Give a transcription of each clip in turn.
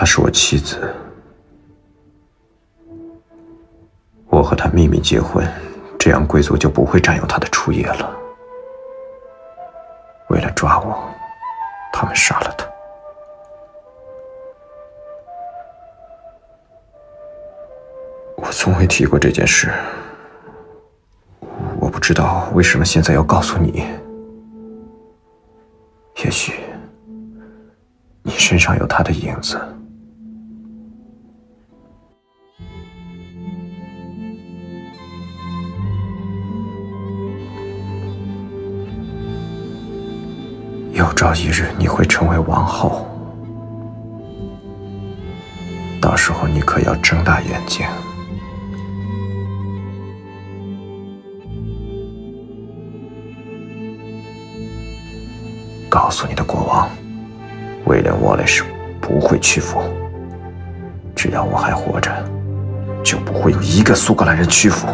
她是我妻子，我和她秘密结婚，这样贵族就不会占有她的初夜了。为了抓我，他们杀了她。我从未提过这件事，我不知道为什么现在要告诉你。也许你身上有他的影子。有朝一日你会成为王后，到时候你可要睁大眼睛，告诉你的国王，威廉·沃雷是不会屈服。只要我还活着，就不会有一个苏格兰人屈服。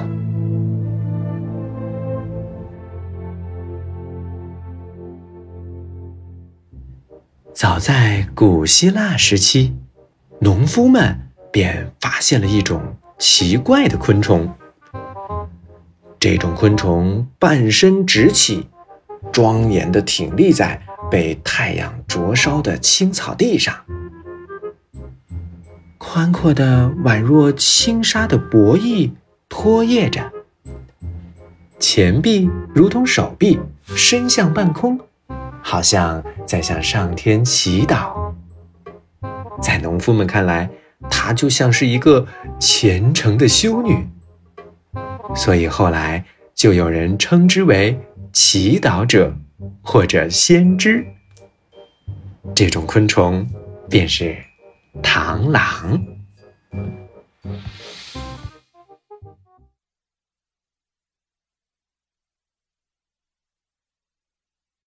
早在古希腊时期，农夫们便发现了一种奇怪的昆虫。这种昆虫半身直起，庄严地挺立在被太阳灼烧的青草地上，宽阔的宛若轻纱的薄翼拖曳着，前臂如同手臂伸向半空。好像在向上天祈祷，在农夫们看来，她就像是一个虔诚的修女，所以后来就有人称之为祈祷者或者先知。这种昆虫便是螳螂。